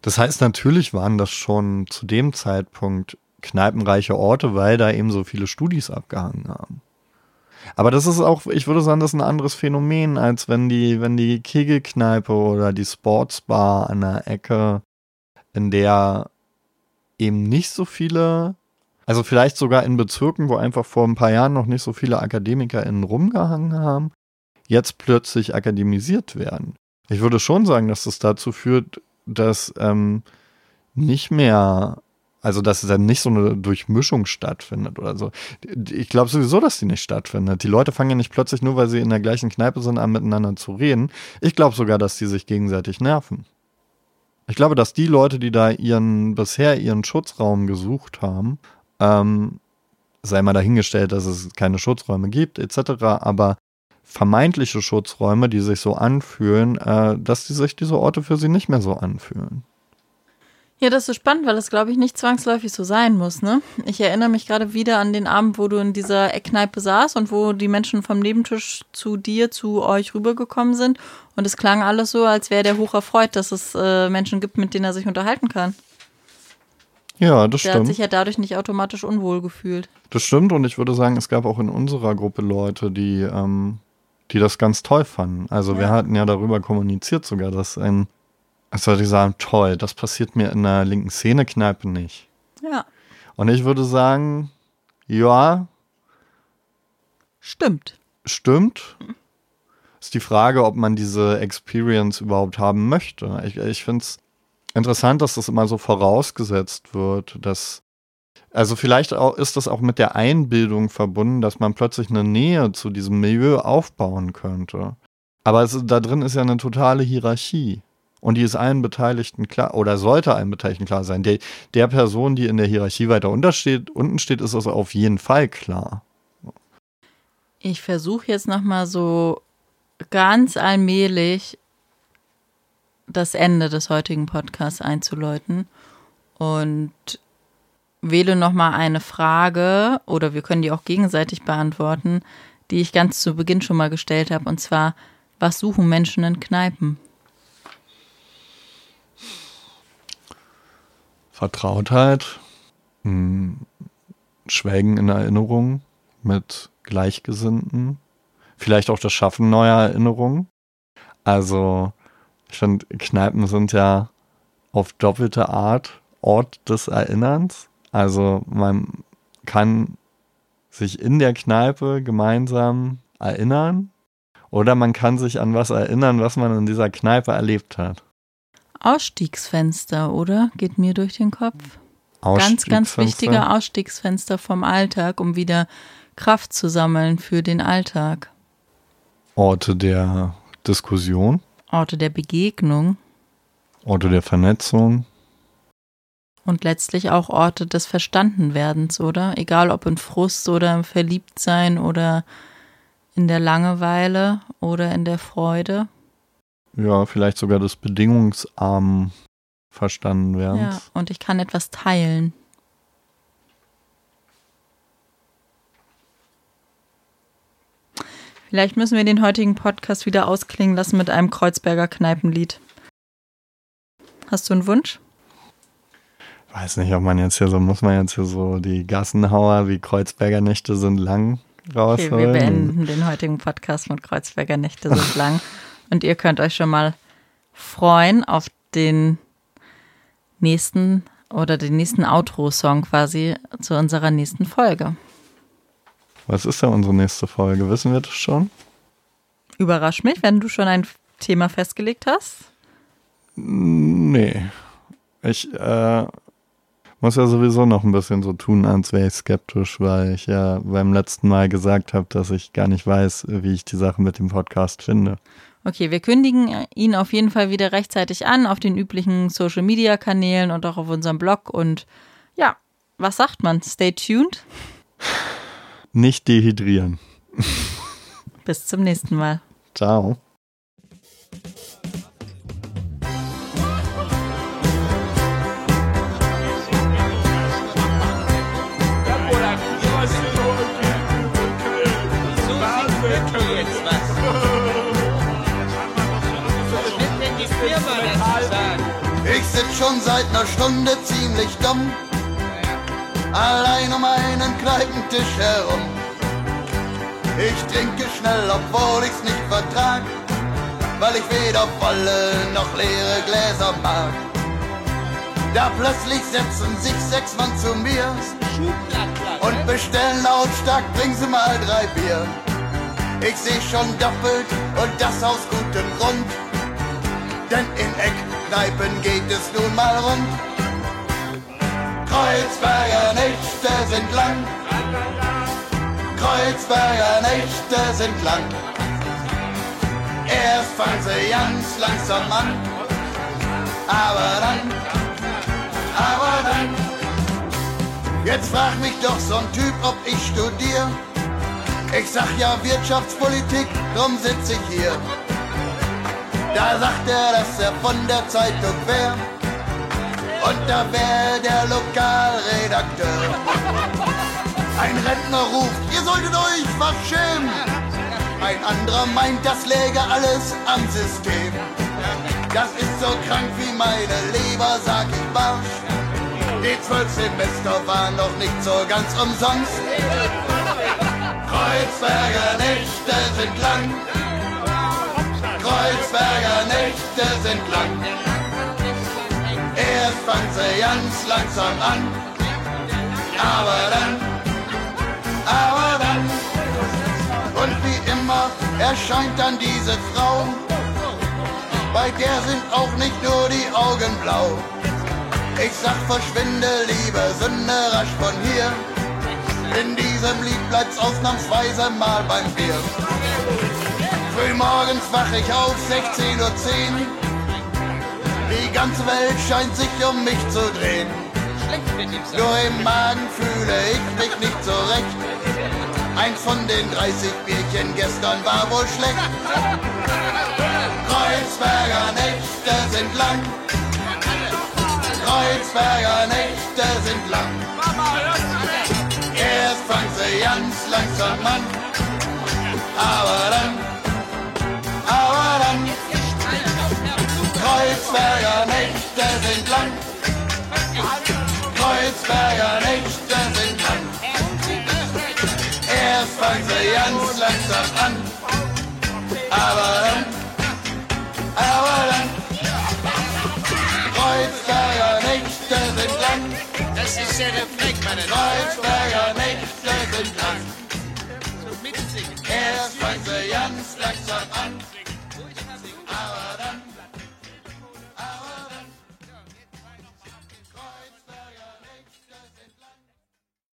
Das heißt, natürlich waren das schon zu dem Zeitpunkt kneipenreiche Orte, weil da eben so viele Studis abgehangen haben. Aber das ist auch, ich würde sagen, das ist ein anderes Phänomen, als wenn die, wenn die Kegelkneipe oder die Sportsbar an der Ecke, in der eben nicht so viele also vielleicht sogar in Bezirken, wo einfach vor ein paar Jahren noch nicht so viele AkademikerInnen rumgehangen haben, jetzt plötzlich akademisiert werden. Ich würde schon sagen, dass das dazu führt, dass ähm, nicht mehr, also dass dann nicht so eine Durchmischung stattfindet oder so. Ich glaube sowieso, dass die nicht stattfindet. Die Leute fangen ja nicht plötzlich nur, weil sie in der gleichen Kneipe sind, an miteinander zu reden. Ich glaube sogar, dass die sich gegenseitig nerven. Ich glaube, dass die Leute, die da ihren bisher ihren Schutzraum gesucht haben, ähm, sei mal dahingestellt, dass es keine Schutzräume gibt, etc., aber vermeintliche Schutzräume, die sich so anfühlen, äh, dass die sich diese Orte für sie nicht mehr so anfühlen. Ja, das ist spannend, weil das, glaube ich, nicht zwangsläufig so sein muss. Ne? Ich erinnere mich gerade wieder an den Abend, wo du in dieser Eckkneipe saß und wo die Menschen vom Nebentisch zu dir, zu euch rübergekommen sind. Und es klang alles so, als wäre der hoch erfreut, dass es äh, Menschen gibt, mit denen er sich unterhalten kann. Ja, das der stimmt. Der hat sich ja dadurch nicht automatisch unwohl gefühlt. Das stimmt und ich würde sagen, es gab auch in unserer Gruppe Leute, die, ähm, die das ganz toll fanden. Also ja. wir hatten ja darüber kommuniziert sogar, dass ein, als würde ich sagen, toll, das passiert mir in der linken Szene-Kneipe nicht. Ja. Und ich würde sagen, ja. Stimmt. Stimmt. Ist die Frage, ob man diese Experience überhaupt haben möchte. Ich, ich finde es interessant, dass das immer so vorausgesetzt wird, dass also vielleicht auch, ist das auch mit der Einbildung verbunden, dass man plötzlich eine Nähe zu diesem Milieu aufbauen könnte. Aber es, da drin ist ja eine totale Hierarchie. Und die ist allen Beteiligten klar, oder sollte allen Beteiligten klar sein. Der, der Person, die in der Hierarchie weiter untersteht, unten steht, ist das auf jeden Fall klar. Ich versuche jetzt nochmal so ganz allmählich das Ende des heutigen Podcasts einzuläuten und wähle nochmal eine Frage oder wir können die auch gegenseitig beantworten, die ich ganz zu Beginn schon mal gestellt habe und zwar, was suchen Menschen in Kneipen? Vertrautheit, hm, Schwelgen in Erinnerung mit Gleichgesinnten, vielleicht auch das Schaffen neuer Erinnerungen. Also ich finde, Kneipen sind ja auf doppelte Art Ort des Erinnerns. Also man kann sich in der Kneipe gemeinsam erinnern oder man kann sich an was erinnern, was man in dieser Kneipe erlebt hat. Ausstiegsfenster, oder? Geht mir durch den Kopf. Ganz, ganz wichtige Ausstiegsfenster vom Alltag, um wieder Kraft zu sammeln für den Alltag. Orte der Diskussion. Orte der Begegnung. Orte der Vernetzung. Und letztlich auch Orte des Verstandenwerdens, oder? Egal ob in Frust oder im Verliebtsein oder in der Langeweile oder in der Freude. Ja, vielleicht sogar des bedingungsarmen Verstandenwerdens. Ja, und ich kann etwas teilen. Vielleicht müssen wir den heutigen Podcast wieder ausklingen lassen mit einem Kreuzberger Kneipenlied. Hast du einen Wunsch? Weiß nicht, ob man jetzt hier so, muss man jetzt hier so die Gassenhauer wie Kreuzberger Nächte sind lang rausholen. Okay, wir beenden den heutigen Podcast mit Kreuzberger Nächte sind lang. Und ihr könnt euch schon mal freuen auf den nächsten oder den nächsten Outro-Song quasi zu unserer nächsten Folge. Was ist denn unsere nächste Folge? Wissen wir das schon? Überrasch mich, wenn du schon ein Thema festgelegt hast. Nee. Ich äh, muss ja sowieso noch ein bisschen so tun, als wäre ich skeptisch, weil ich ja beim letzten Mal gesagt habe, dass ich gar nicht weiß, wie ich die Sache mit dem Podcast finde. Okay, wir kündigen ihn auf jeden Fall wieder rechtzeitig an auf den üblichen Social Media Kanälen und auch auf unserem Blog. Und ja, was sagt man? Stay tuned. Nicht dehydrieren. Bis zum nächsten Mal. Ciao. Ich sitz schon seit ner Stunde ziemlich dumm, allein um einen Kneipentisch herum. Ich trinke schnell, obwohl ich's nicht vertrag, weil ich weder volle noch leere Gläser mag. Da plötzlich setzen sich sechs Mann zu mir und bestellen lautstark, bring sie mal drei Bier. Ich seh schon doppelt und das aus gutem Grund, denn in Eckkneipen geht es nun mal rund. Kreuzberger Nächte sind lang, Kreuzberger Nächte sind lang. Erst fangen sie ganz langsam an, aber dann, aber dann. Jetzt frag mich doch so ein Typ, ob ich studier. Ich sag ja Wirtschaftspolitik, drum sitz ich hier. Da sagt er, dass er von der Zeitung wär. Und da wär der Lokalredakteur. Ein Rentner ruft, ihr solltet euch was schämen. Ein anderer meint, das läge alles am System. Das ist so krank wie meine Leber, sag ich barsch. Die zwölf Semester waren noch nicht so ganz umsonst. Kreuzberger Nächte sind lang. Kreuzberger Nächte sind lang. Erst fangen sie ganz langsam an, aber dann, aber dann. Und wie immer erscheint dann diese Frau, bei der sind auch nicht nur die Augen blau. Ich sag, verschwinde, liebe Sünde, rasch von hier. In diesem Lied bleibt's ausnahmsweise mal beim Bier. Frühmorgens wach ich auf, 16.10 Uhr. Die ganze Welt scheint sich um mich zu drehen. Nur im Magen fühle ich mich nicht so recht. Eins von den 30 Bierchen gestern war wohl schlecht. Kreuzberger Nächte sind lang. Kreuzberger Nächte sind lang. Erst fangen sie ganz langsam an, aber dann, aber dann. Kreuzberger Nächte sind lang. Kreuzberger Nächte sind lang. Erst fangen sie ganz langsam an. Aber dann, aber dann. Kreuzberger Nächte sind lang. Das ist sehr der Fleck, meine Kreuzberger Nächte sind lang. Erst fangen sie ganz langsam an.